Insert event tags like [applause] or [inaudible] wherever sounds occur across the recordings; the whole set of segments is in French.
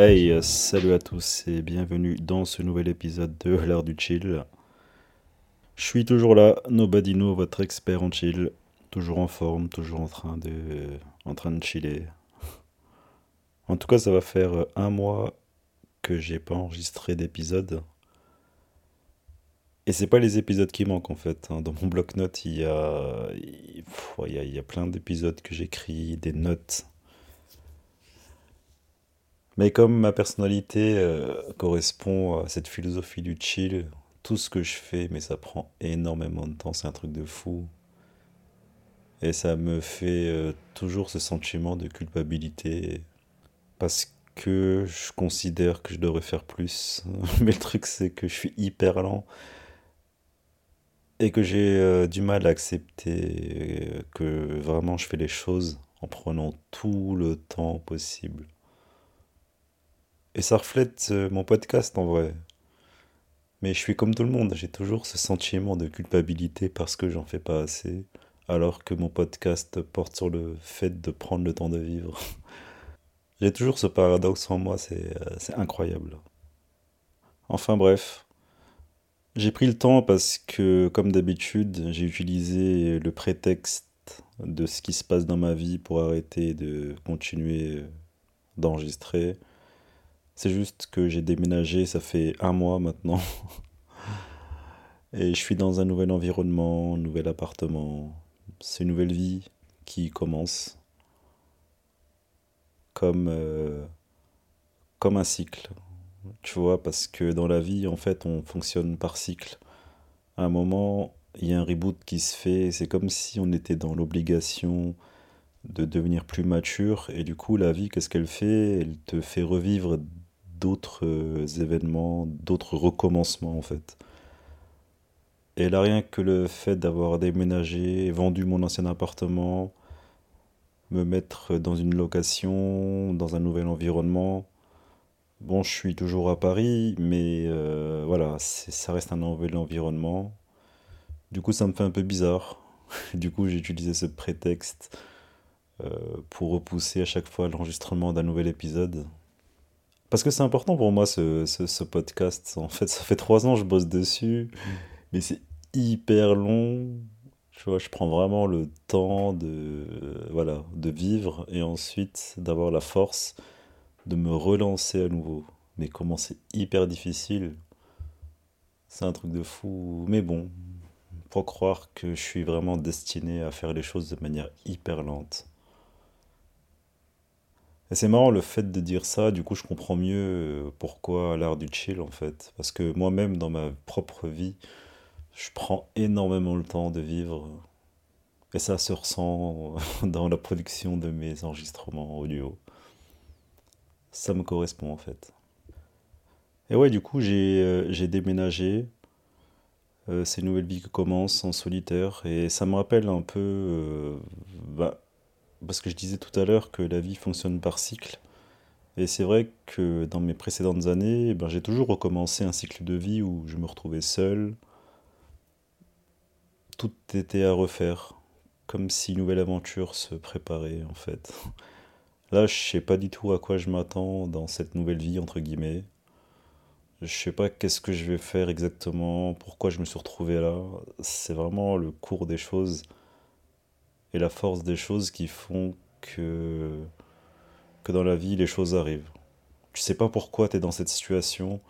Hey, euh, salut à tous et bienvenue dans ce nouvel épisode de [laughs] l'art du chill. Je suis toujours là, Nobadino, votre expert en chill, toujours en forme, toujours en train de, chiller. En tout cas, ça va faire un mois que j'ai pas enregistré d'épisode. Et c'est pas les épisodes qui manquent en fait. hein. Dans mon bloc-notes, il il il y a plein d'épisodes que j'écris, des notes. Mais comme ma personnalité euh, correspond à cette philosophie du chill, tout ce que je fais, mais ça prend énormément de temps, c'est un truc de fou. Et ça me fait euh, toujours ce sentiment de culpabilité parce que je considère que je devrais faire plus. [laughs] Mais le truc, c'est que je suis hyper lent et que j'ai euh, du mal à accepter que vraiment je fais les choses en prenant tout le temps possible. Et ça reflète euh, mon podcast en vrai. Mais je suis comme tout le monde, j'ai toujours ce sentiment de culpabilité parce que j'en fais pas assez, alors que mon podcast porte sur le fait de prendre le temps de vivre. [laughs] J'ai toujours ce paradoxe en moi, euh, c'est incroyable. Enfin bref, j'ai pris le temps parce que, comme d'habitude, j'ai utilisé le prétexte de ce qui se passe dans ma vie pour arrêter de continuer d'enregistrer. C'est juste que j'ai déménagé, ça fait un mois maintenant, et je suis dans un nouvel environnement, un nouvel appartement. C'est une nouvelle vie qui commence comme, euh, comme un cycle, tu vois, parce que dans la vie, en fait, on fonctionne par cycle. À un moment, il y a un reboot qui se fait, c'est comme si on était dans l'obligation de devenir plus mature, et du coup, la vie, qu'est-ce qu'elle fait? Elle te fait revivre d'autres euh, événements, d'autres recommencements, en fait. Et là, rien que le fait d'avoir déménagé, vendu mon ancien appartement, me mettre dans une location, dans un nouvel environnement. Bon, je suis toujours à Paris, mais euh, voilà, ça reste un nouvel environnement. Du coup, ça me fait un peu bizarre. [laughs] Du coup, j'ai utilisé ce prétexte euh, pour repousser à chaque fois l'enregistrement d'un nouvel épisode. Parce que c'est important pour moi ce, ce, ce podcast. En fait, ça fait trois ans que je bosse dessus, mais c'est hyper long. Tu vois, je prends vraiment le temps de, voilà, de vivre et ensuite d'avoir la force de me relancer à nouveau. Mais comment c'est hyper difficile, c'est un truc de fou. Mais bon, faut croire que je suis vraiment destiné à faire les choses de manière hyper lente. Et c'est marrant le fait de dire ça, du coup je comprends mieux euh, pourquoi l'art du chill en fait. Parce que moi-même dans ma propre vie, je prends énormément le temps de vivre et ça se ressent [laughs] dans la production de mes enregistrements audio. Ça me correspond en fait. Et ouais, du coup j'ai euh, déménagé, euh, c'est une nouvelle vie qui commence en solitaire et ça me rappelle un peu, bah, parce que je disais tout à l'heure que la vie fonctionne par cycle. Et c'est vrai que dans mes précédentes années, ben, j'ai toujours recommencé un cycle de vie où je me retrouvais seul, tout était à refaire, comme si une nouvelle aventure se préparait en fait. Là, je sais pas du tout à quoi je m'attends dans cette nouvelle vie, entre guillemets. Je sais pas qu'est-ce que je vais faire exactement, pourquoi je me suis retrouvé là. C'est vraiment le cours des choses et la force des choses qui font que, que dans la vie, les choses arrivent. Tu sais pas pourquoi tu es dans cette situation.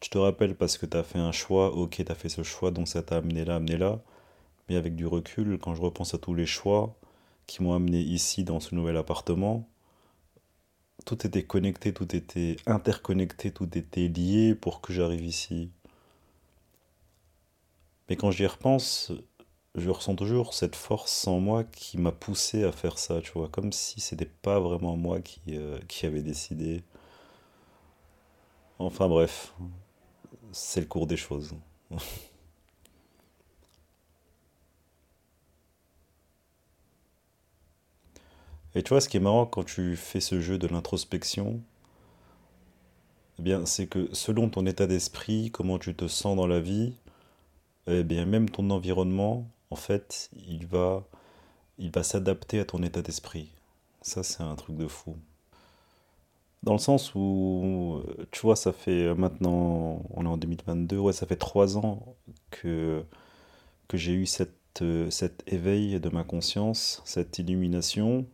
Tu te rappelles parce que tu as fait un choix, ok, tu as fait ce choix, donc ça t'a amené là, amené là. Mais avec du recul, quand je repense à tous les choix qui m'ont amené ici dans ce nouvel appartement, tout était connecté, tout était interconnecté, tout était lié pour que j'arrive ici. Mais quand j'y repense, je ressens toujours cette force en moi qui m'a poussé à faire ça, tu vois, comme si c'était pas vraiment moi qui, euh, avait décidé. Enfin bref, c'est le cours des choses. [laughs] Et tu vois, ce qui est marrant quand tu fais ce jeu de l'introspection, eh bien, c'est que selon ton état d'esprit, comment tu te sens dans la vie, eh bien, même ton environnement, en fait, il va, il va s'adapter à ton état d'esprit. Ça, c'est un truc de fou. Dans le sens où, tu vois, ça fait maintenant, on est en 2022, ouais, ça fait trois ans que, que j'ai eu cette, cet éveil de ma conscience, cette illumination.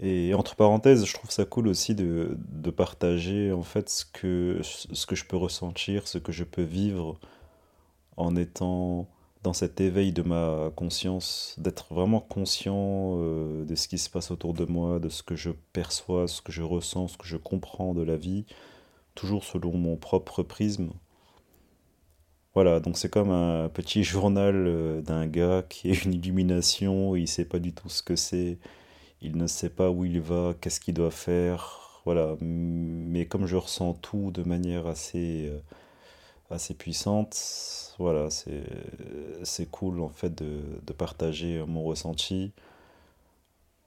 Et entre parenthèses, je trouve ça cool aussi de, de partager en fait ce que, ce que je peux ressentir, ce que je peux vivre en étant dans cet éveil de ma conscience, d'être vraiment conscient euh, de ce qui se passe autour de moi, de ce que je perçois, ce que je ressens, ce que je comprends de la vie, toujours selon mon propre prisme. Voilà, donc c'est comme un petit [laughs] journal euh, d'un gars qui a une illumination, il sait pas du tout ce que c'est, il ne sait pas où il va, qu'est-ce qu'il doit faire, voilà. Mais comme je ressens tout de manière assez, euh, assez puissante, voilà, c'est, cool en fait de, de partager mon ressenti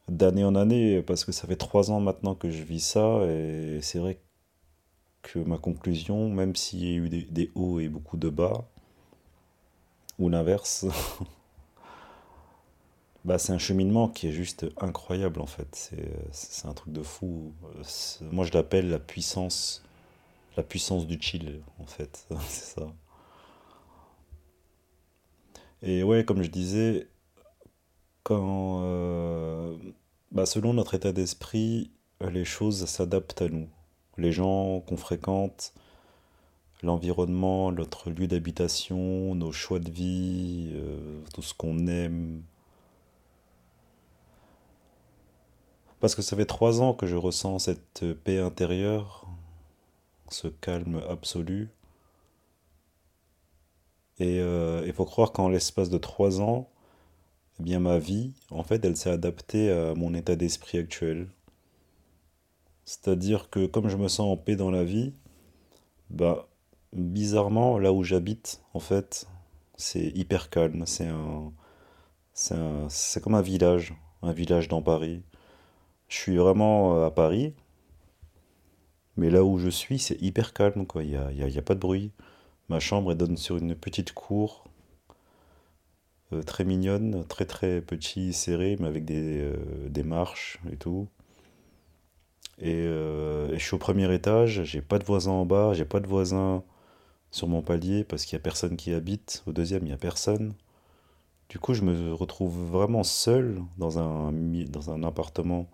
d'année en année, parce que ça fait trois ans maintenant que je vis ça, et c'est vrai que ma conclusion, même s'il y a eu des, des hauts et beaucoup de bas, ou l'inverse, [laughs] Bah, c'est un cheminement qui est juste incroyable en fait. C'est, un truc de fou. Moi je l'appelle la puissance, la puissance du chill en fait. [laughs] C'est ça. Et ouais, comme je disais, quand, euh, bah, selon notre état d'esprit, les choses s'adaptent à nous. Les gens qu'on fréquente, l'environnement, notre lieu d'habitation, nos choix de vie, euh, tout ce qu'on aime. Parce que ça fait trois ans que je ressens cette paix intérieure, ce calme absolu. Et euh, il faut croire qu'en l'espace de trois ans, eh bien ma vie, en fait, elle s'est adaptée à mon état d'esprit actuel. C'est-à-dire que comme je me sens en paix dans la vie, bah bizarrement, là où j'habite, en fait, c'est hyper calme. C'est un- c'est comme un village, un village dans Paris. Je suis vraiment euh, à Paris, mais là où je suis, c'est hyper calme, quoi. Il y a, y a- pas de bruit. Ma chambre, elle donne sur une petite cour euh, très mignonne, très très petit, serré, mais avec des, euh, des marches et tout. Et, euh, et je suis au premier étage, j'ai pas de voisins en bas, j'ai pas de voisins sur mon palier parce qu'il y a personne qui habite. Au deuxième, il y a personne. Du coup, je me retrouve vraiment seul dans un, dans un appartement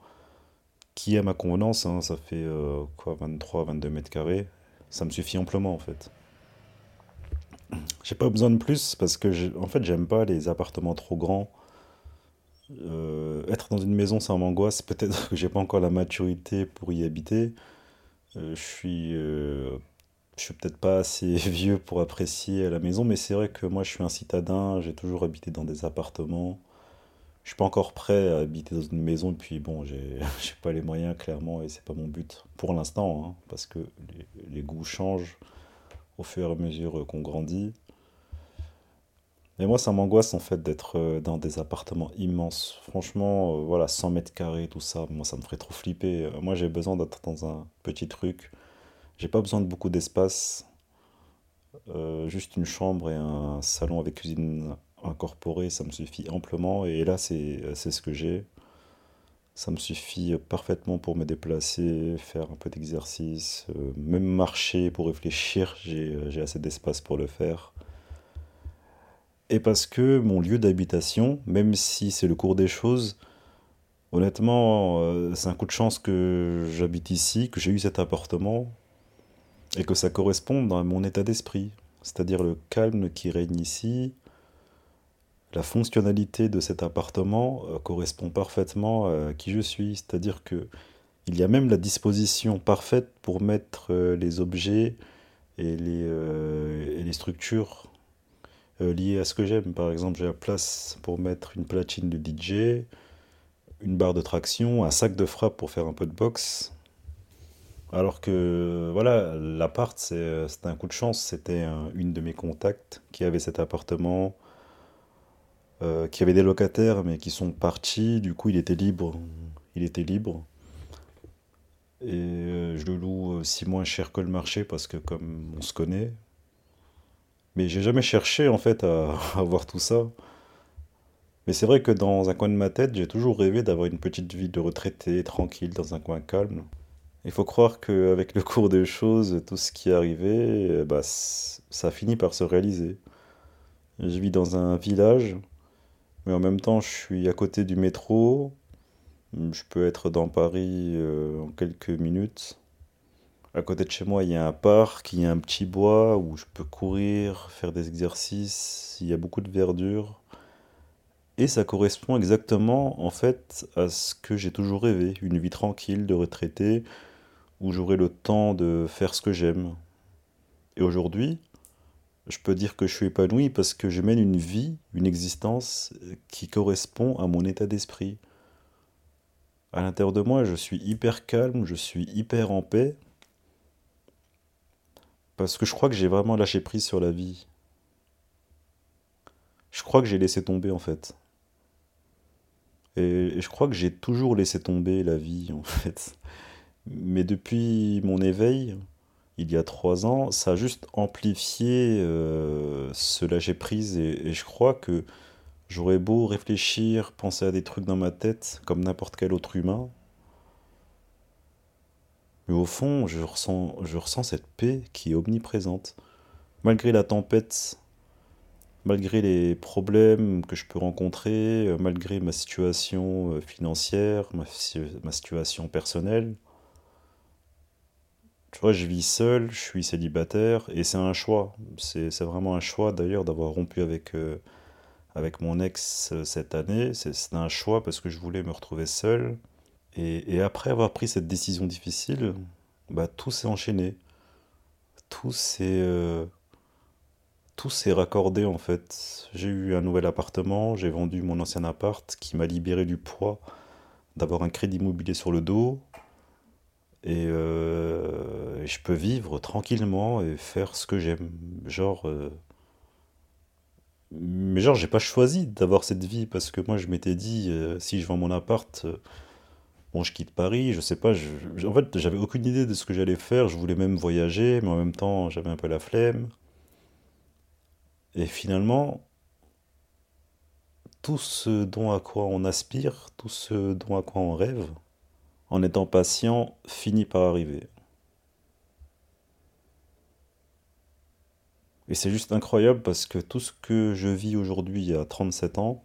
qui est ma convenance, hein, ça fait euh, quoi, 23, 22 mètres carrés. Ça me suffit amplement en fait. J'ai pas besoin de plus parce que en fait j'aime pas les appartements trop grands. Euh, être dans une maison ça m'angoisse. Peut-être que j'ai pas encore la maturité pour y habiter. Euh, je suis, je suis peut-être pas assez [laughs] vieux pour apprécier la maison, mais c'est vrai que moi je suis un citadin. J'ai toujours habité dans des appartements. Je suis pas encore prêt à habiter dans une maison, et puis bon, [laughs] j'ai pas les moyens, clairement, et c'est pas mon but pour l'instant, hein, parce que les, goûts changent au fur et à mesure qu'on grandit. Et moi, ça m'angoisse en fait d'être euh, dans des appartements immenses. Franchement, euh, voilà, 100 mètres carrés, tout ça, moi, ça me ferait trop flipper. Moi, j'ai besoin d'être dans un petit truc. J'ai pas besoin de beaucoup d'espace, euh, juste une chambre et un salon avec cuisine incorporée, ça me suffit amplement. Et là, c'est ce que j'ai. Ça me suffit parfaitement pour me déplacer, faire un peu d'exercice, euh, même marcher pour réfléchir, j'ai euh, j'ai assez d'espace pour le faire. Et parce que mon lieu d'habitation, même si c'est le cours des choses, honnêtement, euh, c'est un coup de chance que j'habite ici, que j'ai eu cet appartement, et que ça corresponde à mon état d'esprit. C'est-à-dire le calme qui règne ici, la fonctionnalité de cet appartement euh, correspond parfaitement à qui je suis. C'est-à-dire que il y a même la disposition parfaite pour mettre euh, les objets et les, euh, structures euh, liées à ce que j'aime. Par exemple, j'ai la place pour mettre une platine de DJ, une barre de traction, un sac de frappe pour faire un peu de boxe. Alors que, voilà, l'appart, c'est- un coup de chance. C'était un- une de mes contacts qui avait cet appartement, euh, qui avait des locataires, mais qui sont partis. Du coup, il était libre. Il était libre. Et euh, je le loue aussi moins cher que le marché parce que comme on se connaît. Mais j'ai jamais cherché en fait à, [laughs] à voir tout ça. Mais c'est vrai que dans un coin de ma tête, j'ai toujours rêvé d'avoir une petite vie de retraité, tranquille, dans un coin calme. Il faut croire qu'avec le cours des choses, tout ce qui est arrivé, euh, bah, ça finit par se réaliser. Je vis dans un village, mais en même temps, je suis à côté du métro. Je peux être dans Paris euh, en quelques minutes. À côté de chez moi, il y a un parc, il y a un petit bois où je peux courir, faire des exercices. Il y a beaucoup de verdure. Et ça correspond exactement, en fait, à ce que j'ai toujours rêvé. Une vie tranquille de retraité où j'aurai le temps de faire ce que j'aime. Et aujourd'hui, je peux dire que je suis épanoui parce que je mène une vie, une existence euh, qui correspond à mon état d'esprit. À l'intérieur de moi, je suis hyper calme, je suis hyper en paix parce que je crois que j'ai vraiment lâché prise sur la vie. Je crois que j'ai laissé tomber en fait. Et, et je crois que j'ai toujours laissé tomber la vie en [laughs] fait. Mais depuis mon éveil, il y a trois ans, ça a juste amplifié euh, ce lâcher prise et, je crois que j'aurais beau réfléchir, penser à des trucs dans ma tête comme n'importe quel autre humain, mais au fond, je ressens, cette paix qui est omniprésente. Malgré la tempête, malgré les problèmes que je peux rencontrer, euh, malgré ma situation euh, financière, ma situation personnelle, tu vois, je vis seul, je suis célibataire et c'est un choix. C'est, vraiment un choix d'ailleurs d'avoir rompu avec, euh, avec mon ex euh, cette année. C'est, un choix parce que je voulais me retrouver seul. Et, après avoir pris cette décision difficile, bah, tout s'est enchaîné. Tout s'est euh, tout s'est raccordé en fait. J'ai eu un nouvel appartement, j'ai vendu mon ancien appart qui m'a libéré du poids d'avoir un crédit immobilier sur le dos. Et, euh, et je peux vivre tranquillement et faire ce que j'aime. Genre, euh, mais genre, j'ai pas choisi d'avoir cette vie parce que moi je m'étais dit, euh, si je vends mon appart, bon, je quitte Paris, je sais pas, en fait, j'avais aucune idée de ce que j'allais faire. Je voulais même voyager, mais en même temps, j'avais un peu la flemme. Et finalement, tout ce dont à quoi on aspire, tout ce dont à quoi on rêve, en étant patient, finit par arriver. Et c'est juste incroyable parce que tout ce que je vis aujourd'hui à 37 ans,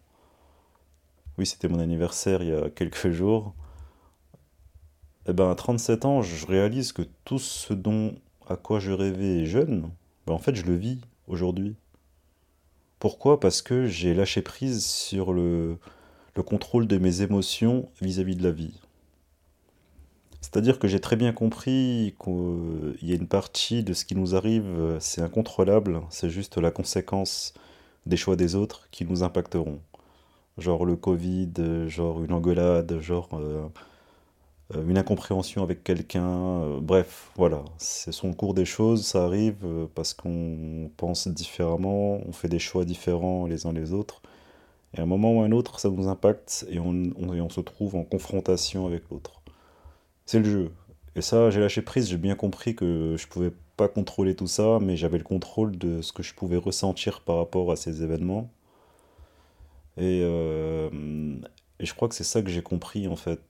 oui, c'était mon anniversaire il y a quelques jours, et ben à 37 ans, je réalise que tout ce dont à quoi je rêvais jeune, ben en fait, je le vis aujourd'hui. Pourquoi? Parce que j'ai lâché prise sur le contrôle de mes émotions vis-à-vis de la vie. C'est-à-dire que j'ai très bien compris qu'il y a une partie de ce qui nous arrive, c'est incontrôlable, c'est juste la conséquence des choix des autres qui nous impacteront. Genre le Covid, genre une engueulade, genre euh, euh, une incompréhension avec quelqu'un, euh, bref, voilà. C'est son cours des choses, ça arrive parce qu'on pense différemment, on fait des choix différents les uns les autres, et à un moment ou à un autre, ça nous impacte et on se trouve en confrontation avec l'autre. C'est le jeu. Et ça, j'ai lâché prise, j'ai bien compris que je pouvais pas contrôler tout ça, mais j'avais le contrôle de ce que je pouvais ressentir par rapport à ces événements. Et, euh, et je crois que c'est ça que j'ai compris en fait.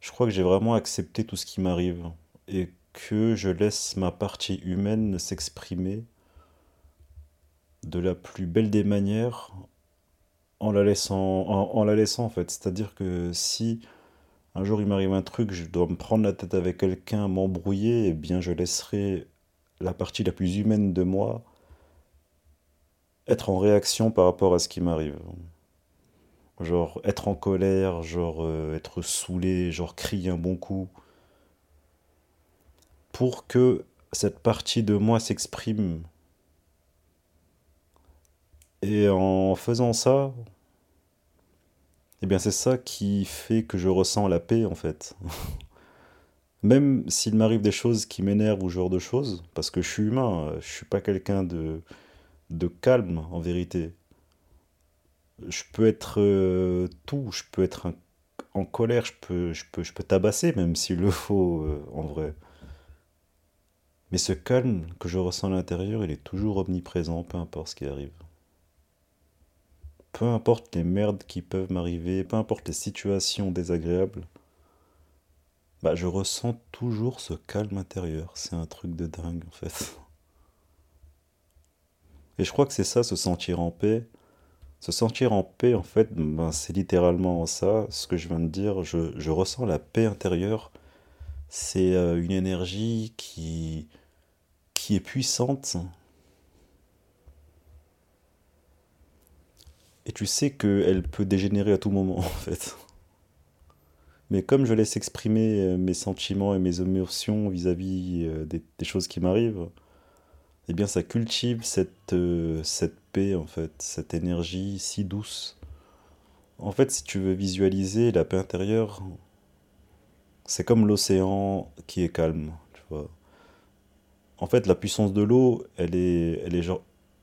Je crois que j'ai vraiment accepté tout ce qui m'arrive et que je laisse ma partie humaine s'exprimer de la plus belle des manières en la laissant, en, en la laissant en fait. C'est-à-dire que si un jour il m'arrive un truc, je dois me prendre la tête avec quelqu'un, m'embrouiller, eh bien je laisserai la partie la plus humaine de moi être en réaction par rapport à ce qui m'arrive. Genre être en colère, genre euh, être saoulé, genre crier un bon coup, pour que cette partie de moi s'exprime Et en faisant ça, eh bien c'est ça qui fait que je ressens la paix en fait. [laughs] Même s'il m'arrive des choses qui m'énervent ou ce genre de choses, parce que je suis humain, je suis pas quelqu'un de, de calme en vérité. Je peux être euh, tout, je peux être en colère, je peux, je tabasser même s'il le faut euh, en vrai. Mais ce calme que je ressens à l'intérieur, il est toujours omniprésent, peu importe ce qui arrive. Peu importe les merdes qui peuvent m'arriver, peu importe les situations désagréables, bah je ressens toujours ce calme intérieur. C'est un truc de dingue en fait. Et je crois que c'est ça, se sentir en paix. Se sentir en paix, en fait, ben, c'est littéralement ça, ce que je viens de dire. Je, je ressens la paix intérieure. C'est euh, une énergie qui, qui est puissante. Et tu sais qu'elle peut dégénérer à tout moment, [laughs] en fait. Mais comme je laisse exprimer euh, mes sentiments et mes émotions vis-à-vis euh, des, choses qui m'arrivent, eh bien ça cultive cette, euh, cette paix, en fait, cette énergie si douce. En fait, si tu veux visualiser la paix intérieure, c'est comme l'océan qui est calme, tu vois. En fait, la puissance de l'eau, elle est, elle est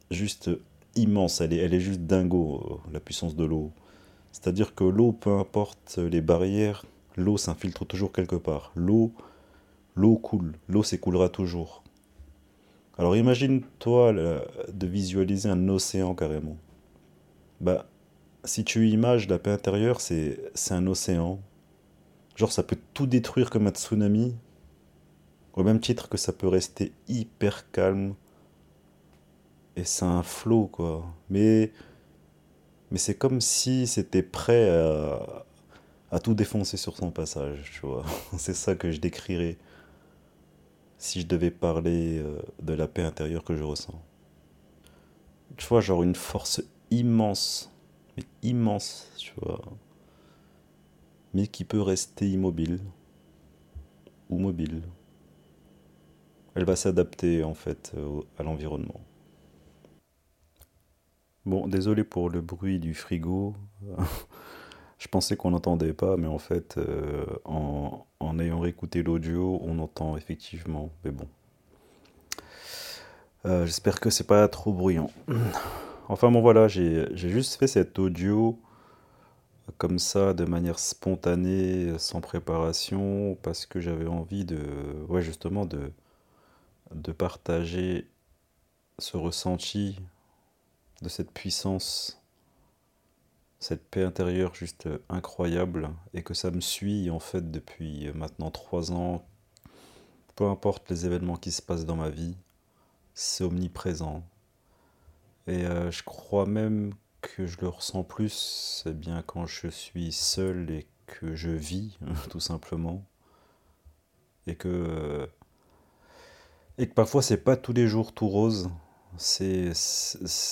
juste immense, elle est, elle est juste dingo, euh, la puissance de l'eau. C'est-à-dire que l'eau, peu importe les barrières, l'eau s'infiltre toujours quelque part. L'eau, l'eau coule, l'eau s'écoulera toujours. Alors imagine-toi la- de visualiser un océan carrément. Bah, si tu images la paix intérieure, c'est un océan. Genre, ça peut tout détruire comme un tsunami, au même titre que ça peut rester hyper calme, et c'est un flot, quoi. Mais, mais c'est comme si c'était prêt à, à tout défoncer sur son passage, tu vois. [laughs] C'est ça que je décrirais si je devais parler euh, de la paix intérieure que je ressens. Tu vois, genre une force immense, mais immense, tu vois, mais qui peut rester immobile ou mobile. Elle va s'adapter en fait à l'environnement. Bon, désolé pour le bruit du frigo. [laughs] Je pensais qu'on n'entendait pas, mais en fait, euh, en, ayant réécouté l'audio, on entend effectivement. Mais bon, Euh, j'espère que c'est pas trop bruyant. [clears throat] Enfin bon voilà, j'ai juste fait cet audio comme ça, de manière spontanée, sans préparation, parce que j'avais envie de, ouais, justement, de partager ce ressenti de cette puissance, cette paix intérieure juste incroyable, et que ça me suit en fait depuis maintenant trois ans, peu importe les événements qui se passent dans ma vie, c'est omniprésent. Et euh, je crois même que je le ressens plus, eh bien quand je suis seul et que je vis, [laughs] tout simplement, et que, euh, et que parfois c'est pas tous les jours tout rose. C'est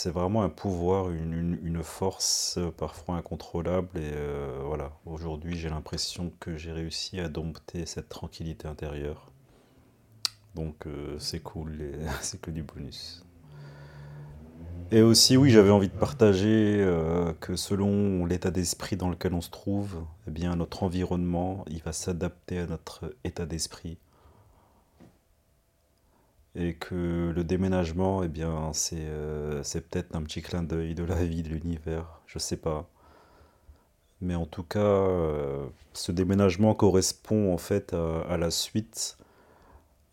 vraiment un pouvoir, une, une- force euh, parfois incontrôlable. Et euh, voilà, aujourd'hui j'ai l'impression que j'ai réussi à dompter cette tranquillité intérieure. Donc euh, c'est cool, [laughs] c'est que du bonus. Et aussi, oui, j'avais envie de partager que selon l'état d'esprit dans lequel on se trouve, eh bien, notre environnement, il va s'adapter à notre état d'esprit. Et que le déménagement, eh bien, c'est euh, c'est peut-être un petit clin d'œil de la vie, de l'univers, je sais pas. Mais en tout cas, euh, ce déménagement correspond en fait à, à la suite,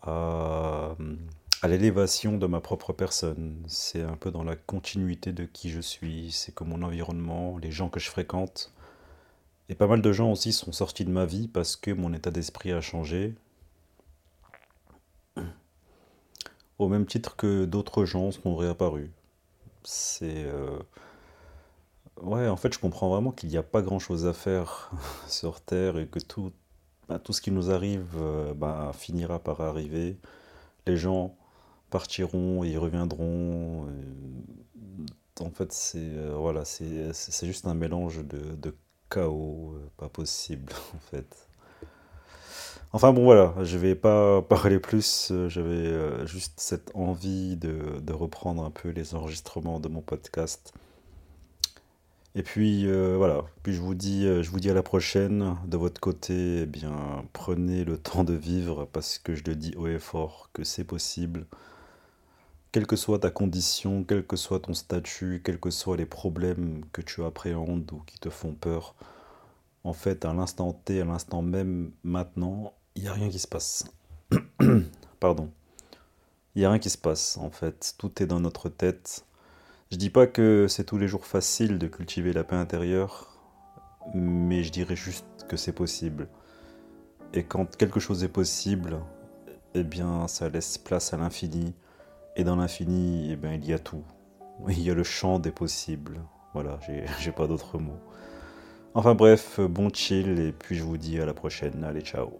à, à l'élévation de ma propre personne. C'est un peu dans la continuité de qui je suis, c'est que mon environnement, les gens que je fréquente. Et pas mal de gens aussi sont sortis de ma vie parce que mon état d'esprit a changé, au même titre que d'autres gens sont réapparus. C'est... euh, Ouais, en fait, je comprends vraiment qu'il n'y a pas grand-chose à faire [laughs] sur Terre et que tout, bah, tout ce qui nous arrive euh, bah, finira par arriver. Les gens partiront, ils reviendront. euh, En fait, c'est voilà, c'est juste un mélange de, de chaos, pas possible [laughs] en fait. Enfin bon voilà, je vais pas [laughs] parler plus, euh, j'avais euh, juste cette envie de, reprendre un peu les enregistrements de mon podcast Et puis euh, voilà, puis je vous dis, je vous dis à la prochaine. De votre côté, eh bien, prenez le temps de vivre parce que je le dis haut et fort que c'est possible. Quelle que soit ta condition, quel que soit ton statut, quels que soient les problèmes que tu appréhendes ou qui te font peur, en fait, à l'instant T, à l'instant même, maintenant, il n'y a rien qui se passe. [clears throat] Pardon. Il n'y a rien qui se passe, en fait. Tout est dans notre tête. Je dis pas que c'est tous les jours facile de cultiver la paix intérieure, mais je dirais juste que c'est possible. Et quand quelque chose est possible, eh bien, ça laisse place à l'infini. Et dans l'infini, eh bien, il y a tout. Il y a le champ des possibles. Voilà, j'ai [laughs] pas d'autres mots. Enfin bref, bon chill, et puis je vous dis à la prochaine. Allez, ciao.